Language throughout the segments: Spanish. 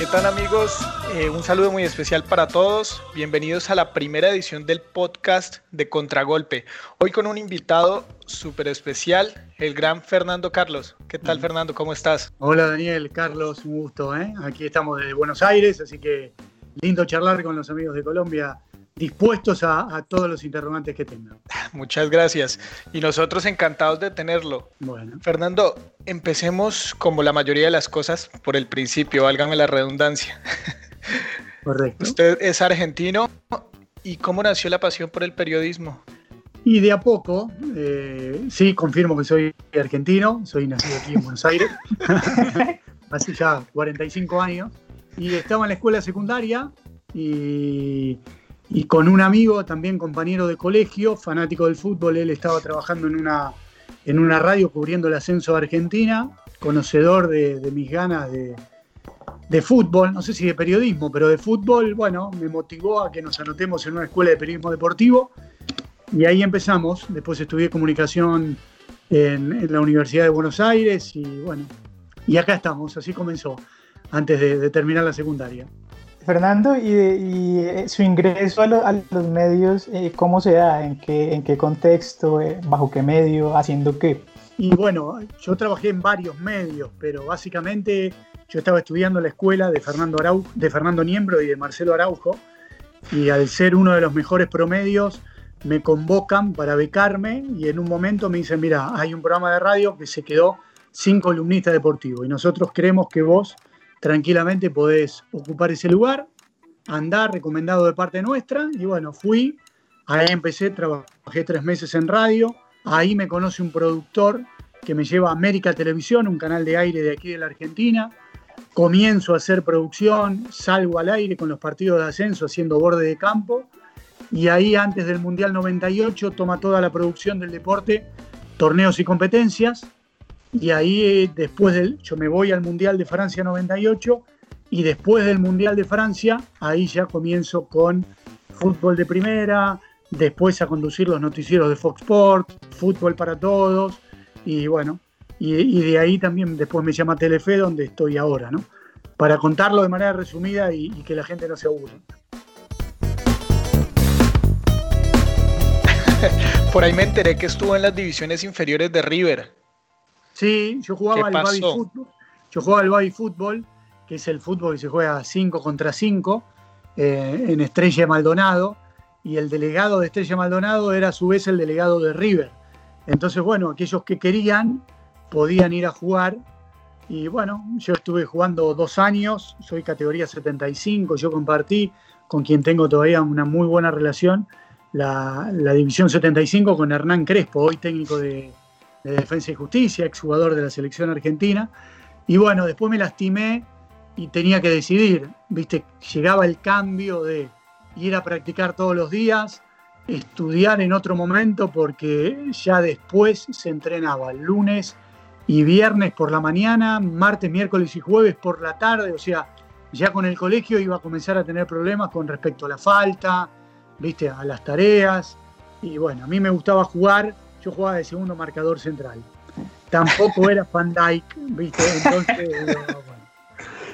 ¿Qué tal amigos? Eh, un saludo muy especial para todos. Bienvenidos a la primera edición del podcast de Contragolpe. Hoy con un invitado súper especial, el gran Fernando Carlos. ¿Qué tal Fernando? ¿Cómo estás? Hola Daniel, Carlos, un gusto. ¿eh? Aquí estamos desde Buenos Aires, así que lindo charlar con los amigos de Colombia dispuestos a, todos los interrogantes que tengan. Muchas gracias. Y nosotros encantados de tenerlo. Bueno. Fernando, empecemos como la mayoría de las cosas por el principio, válgame la redundancia. Correcto. Usted es argentino. ¿Y cómo nació la pasión por el periodismo? Y de a poco, eh, sí, confirmo que soy argentino, soy nacido aquí en Buenos Aires, hace ya 45 años, y estaba en la escuela secundaria y y con un amigo, también compañero de colegio, fanático del fútbol, él estaba trabajando en una, en una radio cubriendo el ascenso de Argentina, conocedor de, mis ganas de, de, fútbol, no sé si de periodismo, pero de fútbol, bueno, me motivó a que nos anotemos en una escuela de periodismo deportivo y ahí empezamos. Después estudié comunicación en, la Universidad de Buenos Aires y bueno, y acá estamos, así comenzó, antes de terminar la secundaria. Fernando, y, eh, su ingreso a, los medios, eh, ¿cómo se da? ¿En qué, contexto? Eh, ¿Bajo qué medio? ¿Haciendo qué? Y bueno, yo trabajé en varios medios, pero básicamente yo estaba estudiando en la escuela de Fernando, de Fernando Niembro y de Marcelo Araujo, y al ser uno de los mejores promedios, me convocan para becarme y en un momento me dicen, mira, hay un programa de radio que se quedó sin columnista deportivo y nosotros creemos que vos tranquilamente podés ocupar ese lugar, andar recomendado de parte nuestra, y bueno, fui, ahí empecé, trabajé tres meses en radio, ahí me conoce un productor que me lleva a América Televisión, un canal de aire de aquí de la Argentina, comienzo a hacer producción, salgo al aire con los partidos de ascenso haciendo borde de campo, y ahí antes del Mundial 98 toma toda la producción del deporte, torneos y competencias, y ahí después del, yo me voy al Mundial de Francia 98 y después del Mundial de Francia, ahí ya comienzo con fútbol de primera, después a conducir los noticieros de Fox Sports, fútbol para todos y bueno, y, de ahí también después me llama Telefe donde estoy ahora, ¿no? Para contarlo de manera resumida y, y que la gente no se aburra. Por ahí me enteré que estuvo en las divisiones inferiores de River. Sí, yo jugaba al baby fútbol. Yo jugaba al baby fútbol, que es el fútbol que se juega 5 contra 5 eh, en Estrella Maldonado. Y el delegado de Estrella Maldonado era a su vez el delegado de River. Entonces, bueno, aquellos que querían podían ir a jugar. Y bueno, yo estuve jugando dos años, soy categoría 75, yo compartí con quien tengo todavía una muy buena relación, la, la división 75 con Hernán Crespo, hoy técnico de, de Defensa y Justicia, exjugador de la selección argentina. Y bueno, después me lastimé y tenía que decidir, viste, llegaba el cambio de ir a practicar todos los días, estudiar en otro momento, porque ya después se entrenaba lunes y viernes por la mañana, martes, miércoles y jueves por la tarde, o sea, ya con el colegio iba a comenzar a tener problemas con respecto a la falta, viste, a las tareas. Y bueno, a mí me gustaba jugar yo jugaba de segundo marcador central. Tampoco era Van Dyke, ¿viste? Entonces,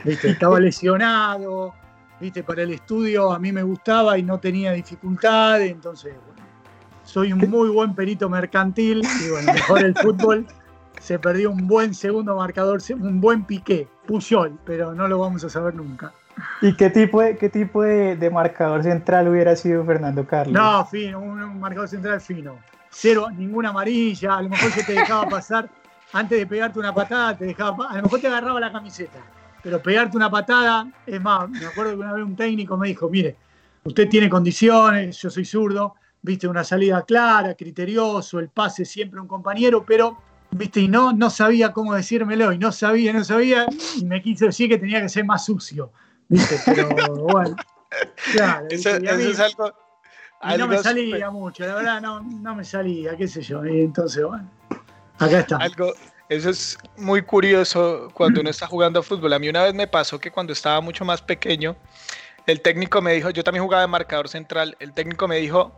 ¿viste? estaba lesionado, ¿viste? Para el estudio a mí me gustaba y no tenía dificultades, entonces, bueno, soy un muy buen perito mercantil y bueno, mejor el fútbol se perdió un buen segundo marcador, un buen piqué, Puyol, pero no lo vamos a saber nunca. ¿Y qué tipo de, qué tipo de, marcador central hubiera sido Fernando Carlos? No, fino, un marcador central fino cero, ninguna amarilla, a lo mejor se te dejaba pasar, antes de pegarte una patada, te dejaba, a lo mejor te agarraba la camiseta, pero pegarte una patada, es más, me acuerdo que una vez un técnico me dijo, mire, usted tiene condiciones, yo soy zurdo, viste, una salida clara, criterioso, el pase siempre un compañero, pero, viste, y no, no sabía cómo decírmelo, y no sabía, no sabía, y me quise decir que tenía que ser más sucio, viste, pero bueno. Claro, eso, es algo y no me salía mucho, la verdad no, no me salía, qué sé yo. Y entonces, bueno, acá está. Algo, eso es muy curioso cuando uno está jugando fútbol. A mí una vez me pasó que cuando estaba mucho más pequeño, el técnico me dijo, yo también jugaba de marcador central, el técnico me dijo,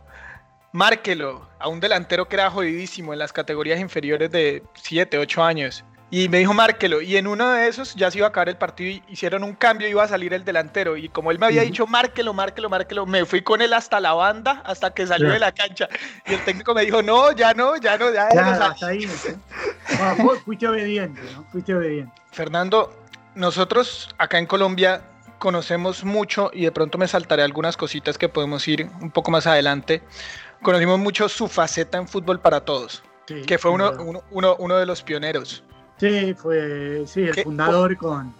márquelo a un delantero que era jodidísimo en las categorías inferiores de 7, 8 años. Y me dijo, márquelo. Y en uno de esos ya se iba a acabar el partido y hicieron un cambio, iba a salir el delantero. Y como él me había dicho, márquelo, márquelo, márquelo, me fui con él hasta la banda, hasta que salió de la cancha. Y el técnico me dijo, no, ya no, ya no, ya. ya hasta ahí. fuiste obediente, ¿no? Fuiste obediente. Fernando, nosotros acá en Colombia conocemos mucho y de pronto me saltaré algunas cositas que podemos ir un poco más adelante. Conocimos mucho su faceta en fútbol para todos, que fue uno, uno, uno de los pioneros. Sí, fue sí, el fundador con...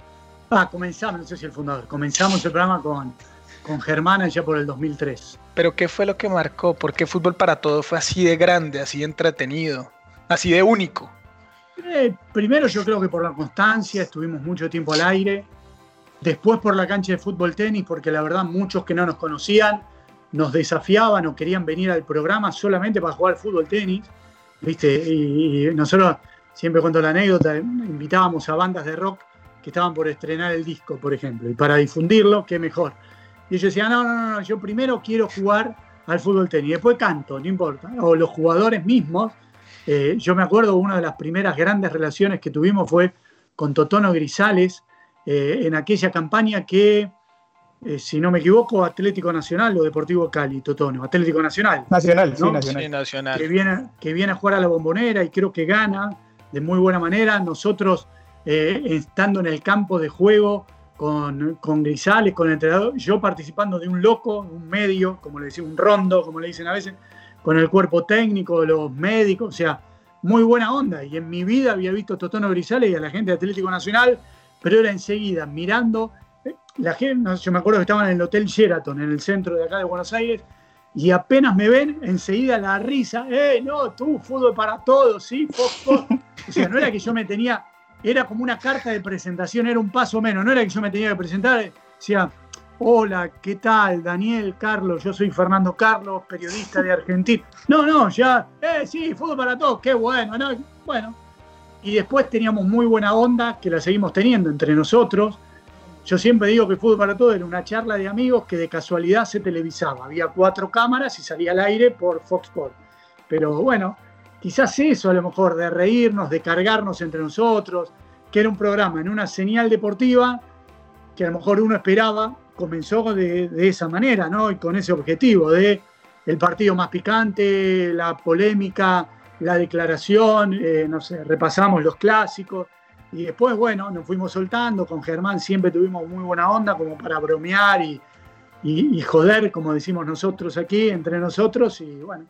Ah, comenzamos, no sé si el fundador, comenzamos el programa con, con Germán allá por el 2003. Pero ¿qué fue lo que marcó? ¿Por qué Fútbol para Todos fue así de grande, así de entretenido, así de único? Eh, primero yo creo que por la constancia, estuvimos mucho tiempo al aire. Después por la cancha de fútbol tenis, porque la verdad muchos que no nos conocían nos desafiaban o querían venir al programa solamente para jugar fútbol tenis. ¿Viste? y nosotros siempre cuento la anécdota, invitábamos a bandas de rock que estaban por estrenar el disco, por ejemplo, y para difundirlo, qué mejor. Y ellos decían, no, no, no, yo primero quiero jugar al fútbol tenis, después canto, no importa. O los jugadores mismos, eh, yo me acuerdo, una de las primeras grandes relaciones que tuvimos fue con Totono Grisales, eh, en aquella campaña que, eh, si no me equivoco, Atlético Nacional o Deportivo Cali, Totono, Atlético Nacional. Nacional, sí, nacional. nacional. Que, viene, que viene a jugar a la bombonera y creo que gana de muy buena manera. Nosotros, eh, estando en el campo de juego con, con, Grisales, con el entrenador, yo participando de un loco, un medio, como le decimos, un rondo, como le dicen a veces, con el cuerpo técnico, los médicos, o sea, muy buena onda. Y en mi vida había visto a Totono Grisales y a la gente de Atlético Nacional, pero era enseguida mirando. Eh, la gente, yo me acuerdo que estaban en el Hotel Sheraton, en el centro de acá de Buenos Aires, y apenas me ven, enseguida la risa, ¡eh, no, tú, fútbol para todos, sí, O sea, no era que yo me tenía, era como una carta de presentación, era un paso menos, no era que yo me tenía que presentar, decía, hola, ¿qué tal? Daniel, Carlos, yo soy Fernando Carlos, periodista de Argentina. No, no, ya, eh, sí, fútbol para todos, qué bueno, ¿no? Bueno. Y después teníamos muy buena onda, que la seguimos teniendo entre nosotros yo siempre digo que Fútbol para Todos era una charla de amigos que de casualidad se televisaba. Había cuatro cámaras y salía al aire por Fox Sports. Pero bueno, quizás eso a lo mejor, de reírnos, de cargarnos entre nosotros, que era un programa en una señal deportiva que a lo mejor uno esperaba, comenzó de, esa manera, ¿no? Y con ese objetivo de el partido más picante, la polémica, la declaración, eh, no sé, repasamos los clásicos y después, bueno, nos fuimos soltando. Con Germán siempre tuvimos muy buena onda como para bromear y, y, joder, como decimos nosotros aquí, entre nosotros. Y bueno,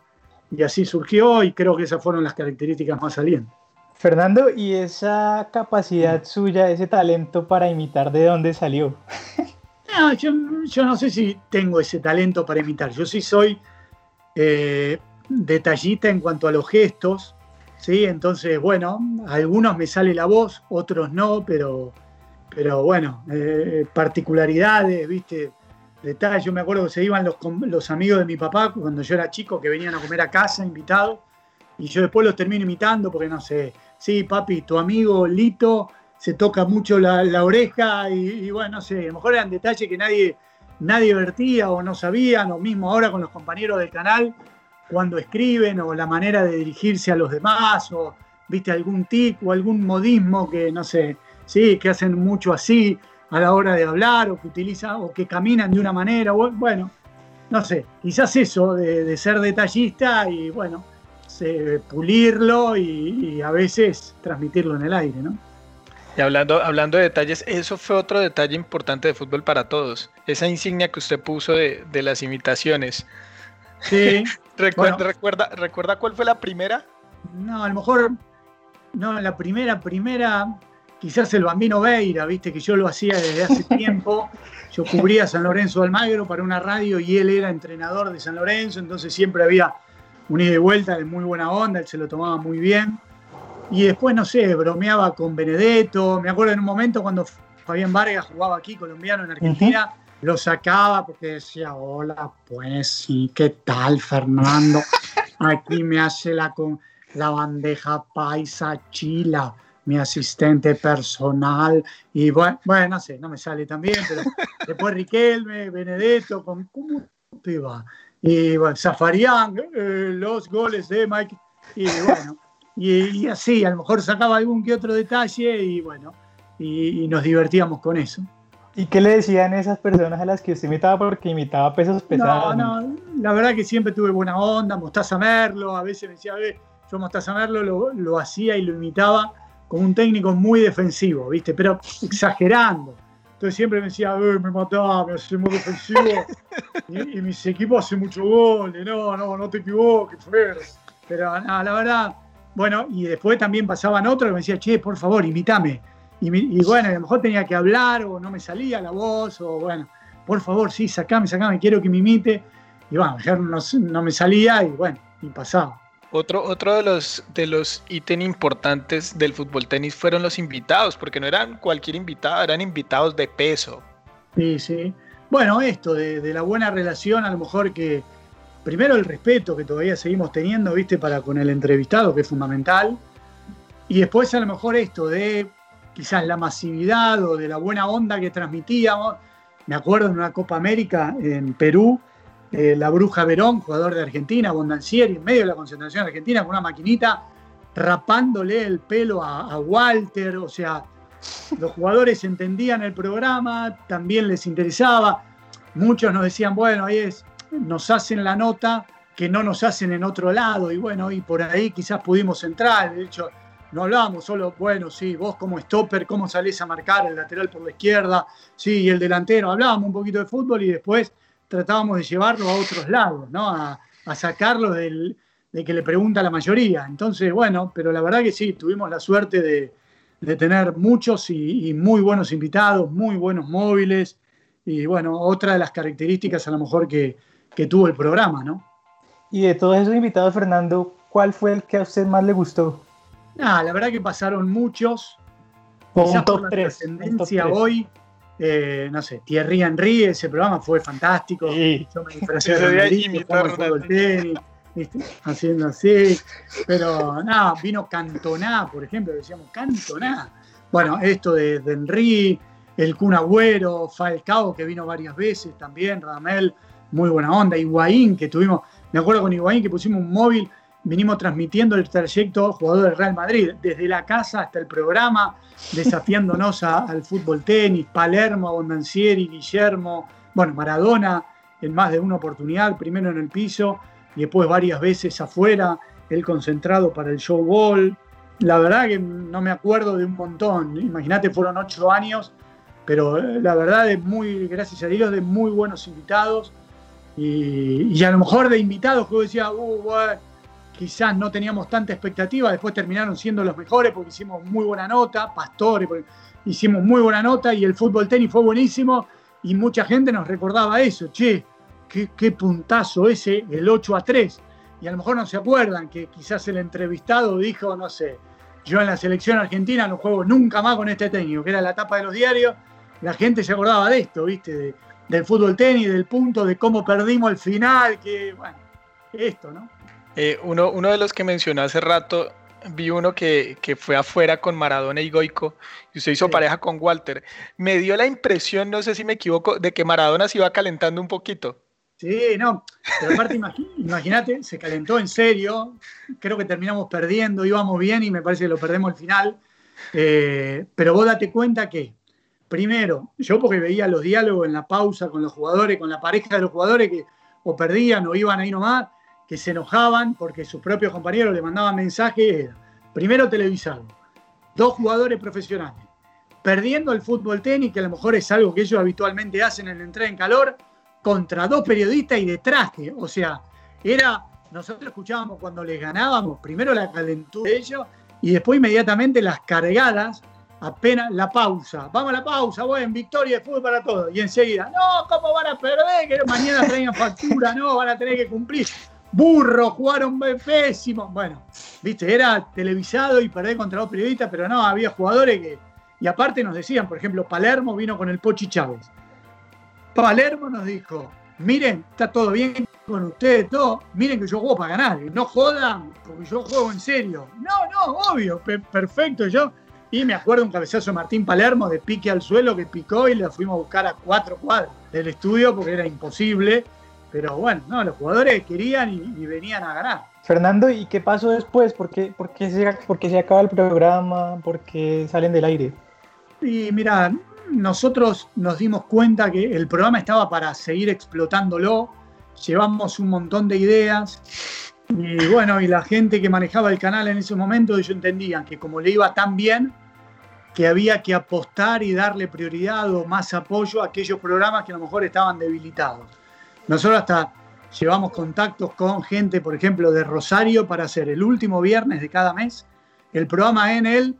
y así surgió y creo que esas fueron las características más salientes. Fernando, ¿y esa capacidad suya, ese talento para imitar, de dónde salió? No, yo, yo, no sé si tengo ese talento para imitar. Yo sí soy eh, detallista en cuanto a los gestos. ¿Sí? Entonces, bueno, algunos me sale la voz, otros no, pero, pero bueno, eh, particularidades, ¿viste? Detalles. Yo me acuerdo que se iban los, los amigos de mi papá cuando yo era chico, que venían a comer a casa, invitados, y yo después los termino imitando porque no sé, sí, papi, tu amigo Lito se toca mucho la, oreja y, bueno, no sé, a lo mejor eran detalles que nadie, nadie vertía o no sabían, o mismo ahora con los compañeros del canal, cuando escriben o la manera de dirigirse a los demás o viste algún tic o algún modismo que no sé, sí, que hacen mucho así a la hora de hablar o que utilizan o que caminan de una manera, bueno, no sé, quizás eso de, ser detallista y bueno, pulirlo y, a veces transmitirlo en el aire, ¿no? Y hablando, hablando de detalles, eso fue otro detalle importante de fútbol para todos. Esa insignia que usted puso de, de las imitaciones. Sí. recuerda, recuerda, ¿Recuerda cuál fue la primera? No, a lo mejor, no, la primera, primera, quizás el Bambino Veira, viste, que yo lo hacía desde hace tiempo. Yo cubría San Lorenzo Almagro para una radio y él era entrenador de San Lorenzo, entonces siempre había un ida y vuelta de muy buena onda, él se lo tomaba muy bien. Y después, no sé, bromeaba con Benedetto. Me acuerdo en un momento cuando Fabián Vargas jugaba aquí, colombiano en Argentina lo sacaba porque decía, hola, pues sí, ¿qué tal, Fernando? Aquí me hace la, la bandeja paisa chila, mi asistente personal. Y bueno, bueno, no sé, no me sale tan bien, pero después Riquelme, Benedetto, ¿cómo te va? Y bueno, Zafarian, eh, los goles de Mike. Y bueno, Y, así, a lo mejor sacaba algún que otro detalle y bueno, y, nos divertíamos con eso. ¿Y qué le decían esas personas a las que usted imitaba porque imitaba pesos pesados? No, no, la verdad que siempre tuve buena onda, Mostaza Merlo, a veces me decía, ve, yo Mostaza Merlo lo, lo hacía y lo imitaba como un técnico muy defensivo, ¿viste? Pero exagerando. Entonces siempre me decía, me mataba, me hace muy defensivo. y, mis equipos hacen mucho goles, no, no, no te equivoques, Pero nada, la verdad, bueno, y después también pasaban otros que me decían, che, por favor, imítame. Y, bueno, a lo mejor tenía que hablar o no me salía la voz, o bueno, por favor, sí, sacame, sacame, quiero que me imite. Y bueno, no, no me salía y bueno, y pasaba. Otro, otro de los de los ítems importantes del fútbol tenis fueron los invitados, porque no eran cualquier invitado, eran invitados de peso. Sí, sí. Bueno, esto de, la buena relación, a lo mejor que primero el respeto que todavía seguimos teniendo, viste, para con el entrevistado, que es fundamental. Y después a lo mejor esto de quizás la masividad o de la buena onda que transmitíamos. Me acuerdo en una Copa América en Perú, eh, la Bruja Verón, jugador de Argentina, Bondancieri, en medio de la concentración argentina, con una maquinita, rapándole el pelo a, Walter. O sea, los jugadores entendían el programa, también les interesaba. Muchos nos decían, bueno, ahí es, nos hacen la nota que no nos hacen en otro lado. Y bueno, y por ahí quizás pudimos entrar. De hecho, no hablábamos solo, bueno, sí, vos como stopper, cómo salís a marcar el lateral por la izquierda, sí, y el delantero. Hablábamos un poquito de fútbol y después tratábamos de llevarlo a otros lados, ¿no? A, sacarlo de que le pregunta a la mayoría. Entonces, bueno, pero la verdad que sí, tuvimos la suerte de, tener muchos y, muy buenos invitados, muy buenos móviles, y bueno, otra de las características a lo mejor que, tuvo el programa, ¿no? Y de todos esos invitados, Fernando, ¿cuál fue el que a usted más le gustó? Ah, la verdad que pasaron muchos. Un top 3. tendencia hoy eh, no sé, Thierry Henry, ese programa fue fantástico. Yo me disfrazé de haciendo así. Pero nada, vino Cantoná, por ejemplo, decíamos Cantoná. Bueno, esto de, de Henry, el Kun Agüero, Falcao, que vino varias veces también, Ramel, muy buena onda, Higuaín, que tuvimos, me acuerdo con Higuaín que pusimos un móvil vinimos transmitiendo el trayecto jugador del Real Madrid, desde la casa hasta el programa, desafiándonos al fútbol tenis, Palermo, Abondancieri, Guillermo, bueno, Maradona en más de una oportunidad, primero en el piso y después varias veces afuera, el concentrado para el show ball. La verdad que no me acuerdo de un montón, imagínate, fueron ocho años, pero eh, la verdad es muy, gracias a Dios, de muy buenos invitados. Y, a lo mejor de invitados que yo decía, uh, bueno, quizás no teníamos tanta expectativa, después terminaron siendo los mejores porque hicimos muy buena nota, Pastores, hicimos muy buena nota y el fútbol tenis fue buenísimo y mucha gente nos recordaba eso, che, qué, puntazo ese, el 8 a 3. Y a lo mejor no se acuerdan que quizás el entrevistado dijo, no sé, yo en la selección argentina no juego nunca más con este técnico, que era la tapa de los diarios, la gente se acordaba de esto, ¿viste? del fútbol tenis, del punto, de cómo perdimos el final, que, bueno, esto, ¿no? Eh, uno, uno de los que mencionó hace rato, vi uno que, fue afuera con Maradona y Goico, y usted hizo pareja con Walter. Me dio la impresión, no sé si me equivoco, de que Maradona se iba calentando un poquito. Sí, no, pero aparte imagínate, se calentó en serio, creo que terminamos perdiendo, íbamos bien y me parece que lo perdemos al final, eh, pero vos date cuenta que, primero, yo porque veía los diálogos en la pausa con los jugadores, con la pareja de los jugadores que o perdían o iban ahí nomás, que se enojaban porque sus propios compañeros le mandaban mensajes, primero televisado, dos jugadores profesionales, perdiendo el fútbol tenis, que a lo mejor es algo que ellos habitualmente hacen en la entrada en calor, contra dos periodistas y de traje. O sea, era, nosotros escuchábamos cuando les ganábamos, primero la calentura de ellos y después inmediatamente las cargadas, apenas la pausa. Vamos a la pausa, bueno, victoria de fútbol para todos. Y enseguida, no, ¿cómo van a perder? Que mañana traían factura, no, van a tener que cumplir burro, jugaron pésimo. Bueno, viste, era televisado y perder contra dos periodistas, pero no, había jugadores que. Y aparte nos decían, por ejemplo, Palermo vino con el Pochi Chávez. Palermo nos dijo: Miren, está todo bien con ustedes, todo. Miren que yo juego para ganar. No jodan, porque yo juego en serio. No, no, obvio, perfecto. Yo. Y me acuerdo un cabezazo de Martín Palermo de pique al suelo que picó y le fuimos a buscar a cuatro cuadros del estudio porque era imposible pero bueno, no, los jugadores querían y, venían a ganar. Fernando, ¿y qué pasó después? ¿Por qué, por qué se, por qué se acaba el programa? ¿Por qué salen del aire? Y mira, nosotros nos dimos cuenta que el programa estaba para seguir explotándolo, llevamos un montón de ideas y bueno, y la gente que manejaba el canal en ese momento, ellos entendían que como le iba tan bien, que había que apostar y darle prioridad o más apoyo a aquellos programas que a lo mejor estaban debilitados. Nosotros hasta llevamos contactos con gente, por ejemplo, de Rosario para hacer el último viernes de cada mes el programa en el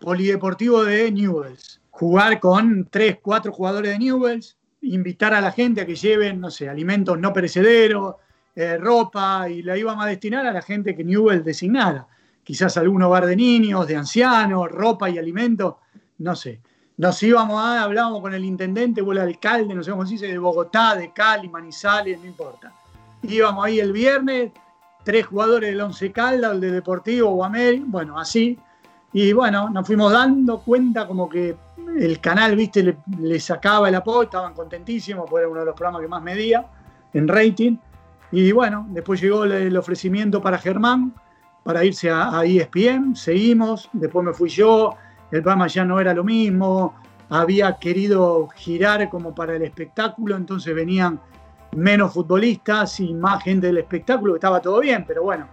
Polideportivo de Newells jugar con tres, cuatro jugadores de Newells, invitar a la gente a que lleven, no sé, alimentos no perecederos, eh, ropa, y la íbamos a destinar a la gente que Newell designara. Quizás algún hogar de niños, de ancianos, ropa y alimentos, no sé. Nos íbamos a, hablábamos con el intendente o el alcalde, no sé cómo se dice, de Bogotá, de Cali, Manizales, no importa. Íbamos ahí el viernes, tres jugadores del Once Caldas, el de Deportivo o bueno, así. Y bueno, nos fuimos dando cuenta como que el canal, viste, le, sacaba el apoyo, estaban contentísimos, porque era uno de los programas que más medía en rating. Y bueno, después llegó el ofrecimiento para Germán, para irse a, a ESPN, seguimos, después me fui yo, el programa ya no era lo mismo, había querido girar como para el espectáculo, entonces venían menos futbolistas y más gente del espectáculo, estaba todo bien, pero bueno,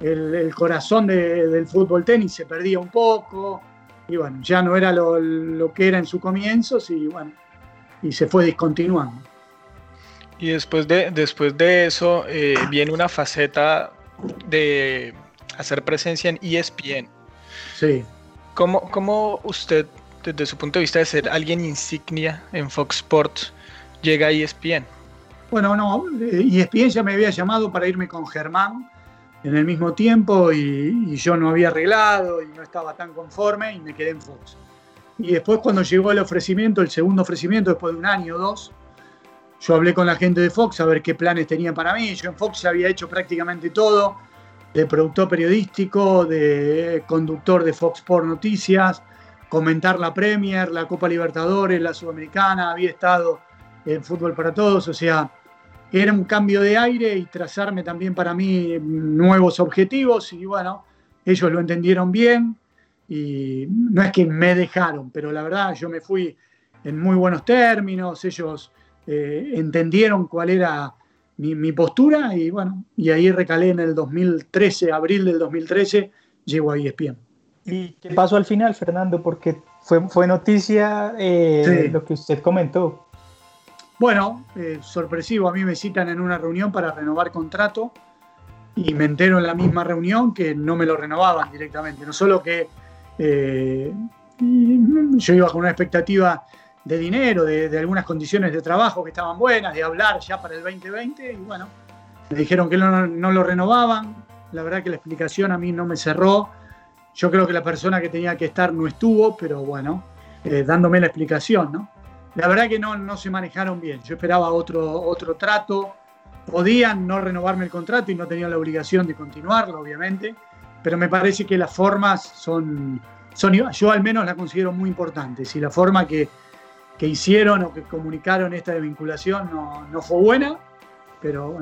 el, corazón del fútbol tenis se perdía un poco, y bueno, ya no era lo, que era en sus comienzos y bueno, y se fue discontinuando. Y después de, después de eso eh, viene una faceta de hacer presencia en ESPN. Sí. ¿Cómo, ¿Cómo, usted, desde su punto de vista de ser alguien insignia en Fox Sports, llega a ESPN? Bueno, no, ESPN ya me había llamado para irme con Germán en el mismo tiempo y, yo no había arreglado y no estaba tan conforme y me quedé en Fox. Y después cuando llegó el ofrecimiento, el segundo ofrecimiento, después de un año o dos, yo hablé con la gente de Fox a ver qué planes tenían para mí. Yo en Fox había hecho prácticamente todo, de productor periodístico, de conductor de Fox por Noticias, comentar la Premier, la Copa Libertadores, la Sudamericana, había estado en Fútbol para Todos, o sea, era un cambio de aire y trazarme también para mí nuevos objetivos y bueno, ellos lo entendieron bien y no es que me dejaron, pero la verdad yo me fui en muy buenos términos, ellos eh, entendieron cuál era mi, postura y bueno, y ahí recalé en el 2013, abril del 2013, llego a ESPN. ¿Y qué pasó al final, Fernando? Porque fue, fue noticia eh, lo que usted comentó. Bueno, eh, sorpresivo, a mí me citan en una reunión para renovar contrato y me entero en la misma reunión que no me lo renovaban directamente. No solo que eh, yo iba con una expectativa de dinero, de, algunas condiciones de trabajo que estaban buenas, de hablar ya para el 2020, y bueno, me dijeron que no, lo renovaban. La verdad que la explicación a mí no me cerró. Yo creo que la persona que tenía que estar no estuvo, pero bueno, eh, dándome la explicación, ¿no? la verdad que no, no se manejaron bien. Yo esperaba otro, otro trato. Podían no renovarme el contrato y no tenían la obligación de continuarlo, obviamente, pero me parece que las formas son, son yo al menos la considero muy importantes y la forma que, que hicieron o que comunicaron esta desvinculación no, no fue buena, pero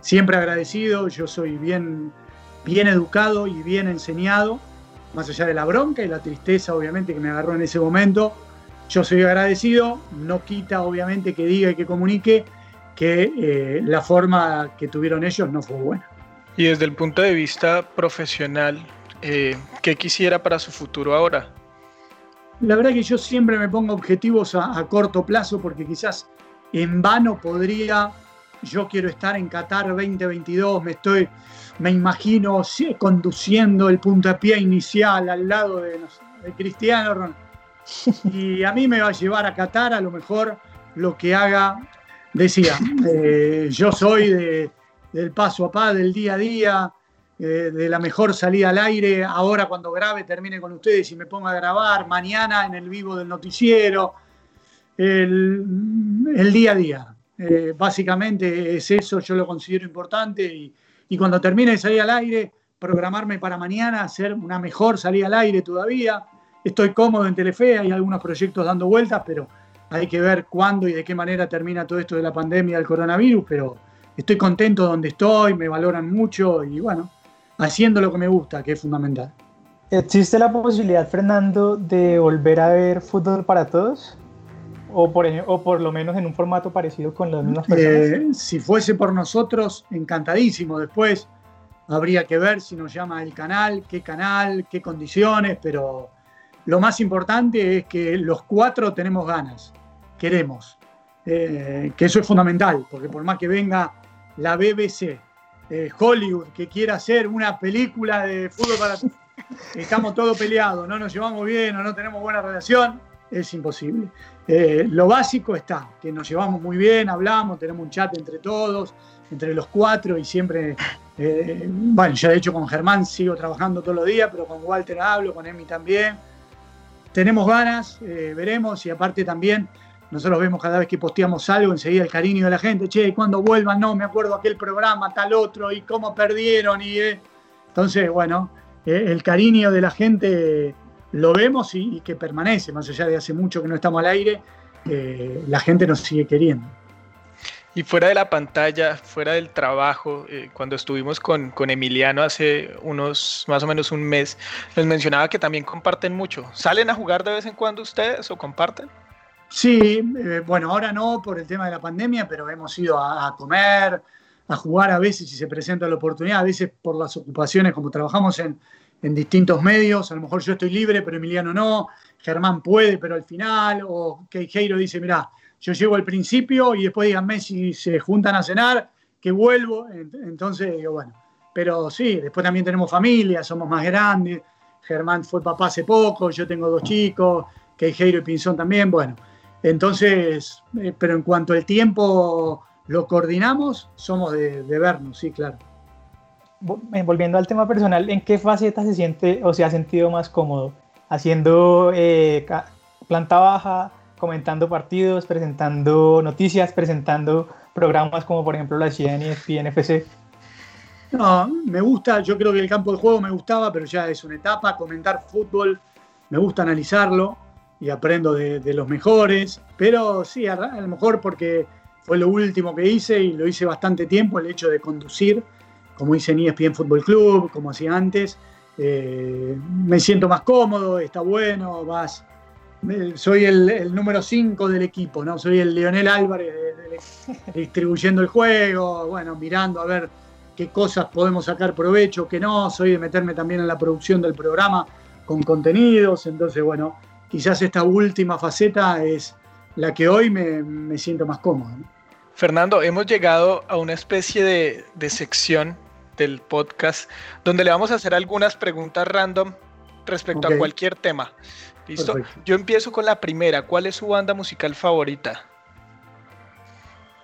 siempre agradecido, yo soy bien, bien educado y bien enseñado, más allá de la bronca y la tristeza obviamente que me agarró en ese momento, yo soy agradecido, no quita obviamente que diga y que comunique que eh, la forma que tuvieron ellos no fue buena. Y desde el punto de vista profesional, eh, ¿qué quisiera para su futuro ahora? La verdad que yo siempre me pongo objetivos a, corto plazo porque quizás en vano podría, yo quiero estar en Qatar 2022, me estoy, me imagino conduciendo el puntapié inicial al lado de, de Cristiano Ronaldo. Y a mí me va a llevar a Qatar a lo mejor lo que haga, decía, eh, yo soy del paso a paso, del día a día, eh, de la mejor salida al aire, ahora cuando grabe termine con ustedes y me ponga a grabar, mañana en el vivo del noticiero, el, día a día. Eh, básicamente es eso, yo lo considero importante y, y cuando termine de salir al aire, programarme para mañana, hacer una mejor salida al aire todavía Estoy cómodo en Telefe, hay algunos proyectos dando vueltas, pero hay que ver cuándo y de qué manera termina todo esto de la pandemia del coronavirus, pero estoy contento donde estoy, me valoran mucho y bueno, haciendo lo que me gusta, que es fundamental. ¿Existe la posibilidad, Fernando, de volver a ver fútbol para todos? O por, o por lo menos en un formato parecido con las mismas personas. Eh, si fuese por nosotros, encantadísimo. Después habría que ver si nos llama el canal, qué canal, qué condiciones, pero lo más importante es que los cuatro tenemos ganas, queremos. Eh, que eso es fundamental, porque por más que venga la BBC, eh, Hollywood, que quiera hacer una película de fútbol para estamos todos peleados, no nos llevamos bien o no tenemos buena relación, es imposible. Eh, lo básico está, que nos llevamos muy bien, hablamos, tenemos un chat entre todos, entre los cuatro y siempre, eh, bueno, ya de hecho con Germán sigo trabajando todos los días, pero con Walter hablo, con Emi también. Tenemos ganas, veremos y aparte también nosotros vemos cada vez que posteamos algo, enseguida el cariño de la gente, che, cuando vuelvan, no, me acuerdo aquel programa, tal otro, y cómo perdieron, y entonces, bueno, el cariño de la gente lo vemos y, que permanece, más allá de hace mucho que no estamos al aire, eh, la gente nos sigue queriendo. Y fuera de la pantalla, fuera del trabajo, eh, cuando estuvimos con, con, Emiliano hace unos más o menos un mes, nos mencionaba que también comparten mucho. ¿Salen a jugar de vez en cuando ustedes o comparten? Sí, eh, bueno, ahora no por el tema de la pandemia, pero hemos ido a, comer, a jugar a veces si se presenta la oportunidad, a veces por las ocupaciones, como trabajamos en, en distintos medios, a lo mejor yo estoy libre, pero Emiliano no, Germán puede, pero al final, o Queijeiro dice, mira, yo llego al principio y después díganme si se juntan a cenar, que vuelvo, entonces digo, bueno, pero sí, después también tenemos familia, somos más grandes, Germán fue papá hace poco, yo tengo dos chicos, Queijeiro y Pinzón también, bueno, entonces, eh, pero en cuanto al tiempo lo coordinamos, somos de vernos, sí, claro. Eh, volviendo al tema personal, ¿en qué faceta se siente o se ha sentido más cómodo? ¿Haciendo eh, planta baja, comentando partidos, presentando noticias, presentando programas como por ejemplo la CN y NFC? No, me gusta, yo creo que el campo de juego me gustaba, pero ya es una etapa, comentar fútbol, me gusta analizarlo y aprendo de, los mejores, pero sí, a, a, lo mejor porque fue lo último que hice y lo hice bastante tiempo, el hecho de conducir como hice en ESPN Fútbol Club, como hacía antes. Eh, me siento más cómodo, está bueno, más. Soy el, número 5 del equipo, ¿no? Soy el Leonel Álvarez distribuyendo el juego, bueno, mirando a ver qué cosas podemos sacar provecho, qué no. Soy de meterme también en la producción del programa con contenidos. Entonces, bueno, quizás esta última faceta es la que hoy me, siento más cómodo. Fernando, hemos llegado a una especie de, de sección del podcast, donde le vamos a hacer algunas preguntas random respecto a cualquier tema. ¿Listo? Yo empiezo con la primera. ¿Cuál es su banda musical favorita?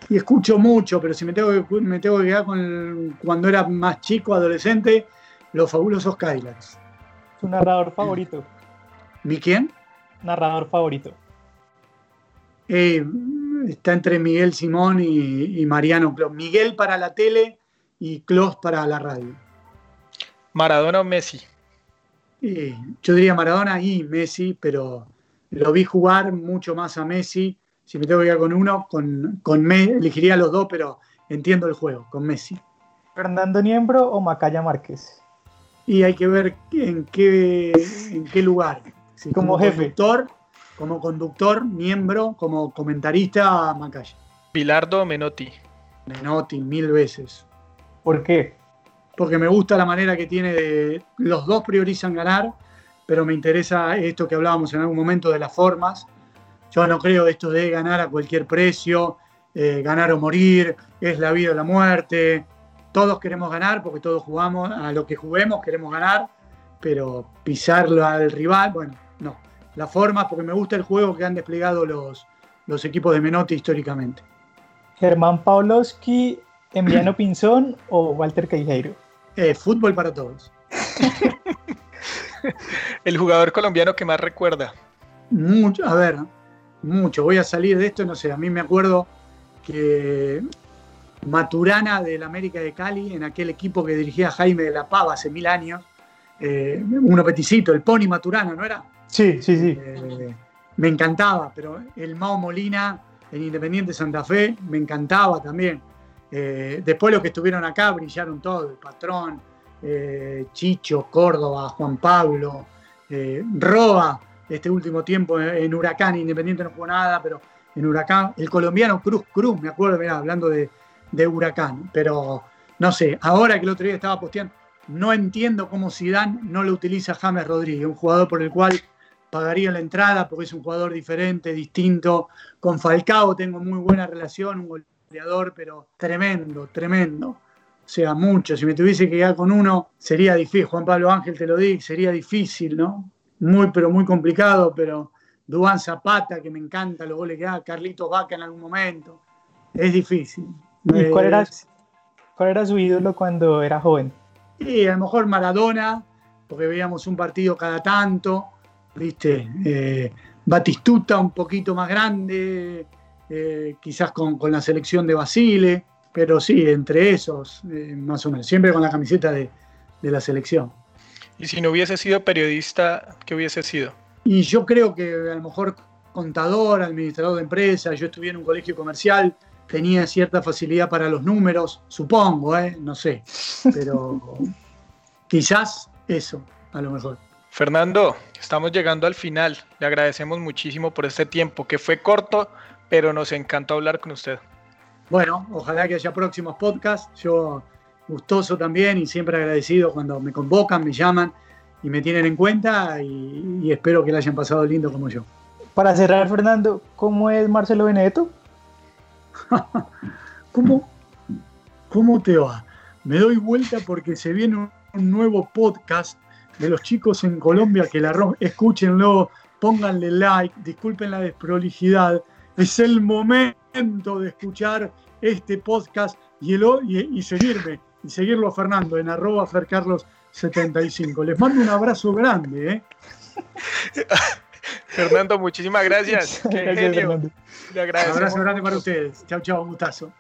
Y escucho mucho, pero si me tengo que, me tengo que quedar con cuando era más chico, adolescente, los fabulosos Cadillacs. ¿Su narrador favorito? ¿Mi quién? Narrador favorito. Eh, está entre Miguel Simón y, y Mariano Miguel para la tele y Klaus para la radio. ¿Maradona o Messi? yo diría Maradona y Messi, pero lo vi jugar mucho más a Messi. Si me tengo que ir con uno, con, con elegiría los dos, pero entiendo el juego, con Messi. ¿Fernando Niembro o Macaya Márquez? Y hay que ver en qué, en qué lugar. Como, jefe. Conductor, como conductor, miembro, como comentarista, Macaya. ¿Bilardo Menotti? Menotti, mil veces. ¿Por qué? Porque me gusta la manera que tiene de. Los dos priorizan ganar, pero me interesa esto que hablábamos en algún momento de las formas. Yo no creo esto de ganar a cualquier precio, eh, ganar o morir, es la vida o la muerte. Todos queremos ganar porque todos jugamos, a lo que juguemos queremos ganar, pero pisarlo al rival, bueno, no. La forma, porque me gusta el juego que han desplegado los, los equipos de Menotti históricamente. Germán Pawlowski ¿Emiliano Pinzón o Walter Queijeiro? Eh, fútbol para todos. el jugador colombiano que más recuerda. Mucho, a ver, mucho. Voy a salir de esto, no sé, a mí me acuerdo que Maturana del América de Cali, en aquel equipo que dirigía Jaime de la Pava hace mil años, eh, uno peticito, el Pony Maturana, ¿no era? Sí, sí, sí. Eh, me encantaba, pero el Mao Molina en Independiente Santa Fe me encantaba también. Eh, después los que estuvieron acá brillaron todos, el patrón, eh, Chicho, Córdoba, Juan Pablo, Roa, este último tiempo en Huracán, Independiente no jugó nada, pero en Huracán, el colombiano Cruz Cruz, me acuerdo, mirá, hablando de, de Huracán, pero no sé, ahora que el otro día estaba posteando, no entiendo cómo Zidane no lo utiliza James Rodríguez, un jugador por el cual pagaría la entrada porque es un jugador diferente, distinto. Con Falcao tengo muy buena relación, un goleador, pero tremendo, tremendo. O sea, mucho. Si me tuviese que quedar con uno, sería difícil. Juan Pablo Ángel te lo di, sería difícil, ¿no? Muy, pero muy complicado, pero Dubán Zapata, que me encanta los goles que da, Carlitos Vaca en algún momento. Es difícil. ¿Y cuál era, cuál era su ídolo cuando era joven? Y a lo mejor Maradona, porque veíamos un partido cada tanto, ¿viste? Eh, Batistuta un poquito más grande, eh, quizás con, la selección de Basile, pero sí, entre esos, eh, más o menos, siempre con la camiseta de, de, la selección. ¿Y si no hubiese sido periodista, qué hubiese sido? Y yo creo que a lo mejor contador, administrador de empresas, yo estuve en un colegio comercial, tenía cierta facilidad para los números, supongo, ¿eh? no sé, pero quizás eso, a lo mejor. Fernando, estamos llegando al final. Le agradecemos muchísimo por este tiempo, que fue corto, pero nos encantó hablar con usted. Bueno, ojalá que haya próximos podcasts. Yo gustoso también y siempre agradecido cuando me convocan, me llaman y me tienen en cuenta y, y espero que le hayan pasado lindo como yo. Para cerrar, Fernando, ¿cómo es Marcelo Benedetto? ¿Cómo, ¿Cómo te va? Me doy vuelta porque se viene un nuevo podcast de los chicos en Colombia que la rompen. Escúchenlo, pónganle like, disculpen la desprolijidad. Es el momento de escuchar este podcast y, y, seguirme, y seguirlo a Fernando en arroba fercarlos75. Les mando un abrazo grande. ¿eh? Fernando, muchísimas gracias. Qué genio. Un abrazo grande para ustedes. Chao, chao, un gustazo.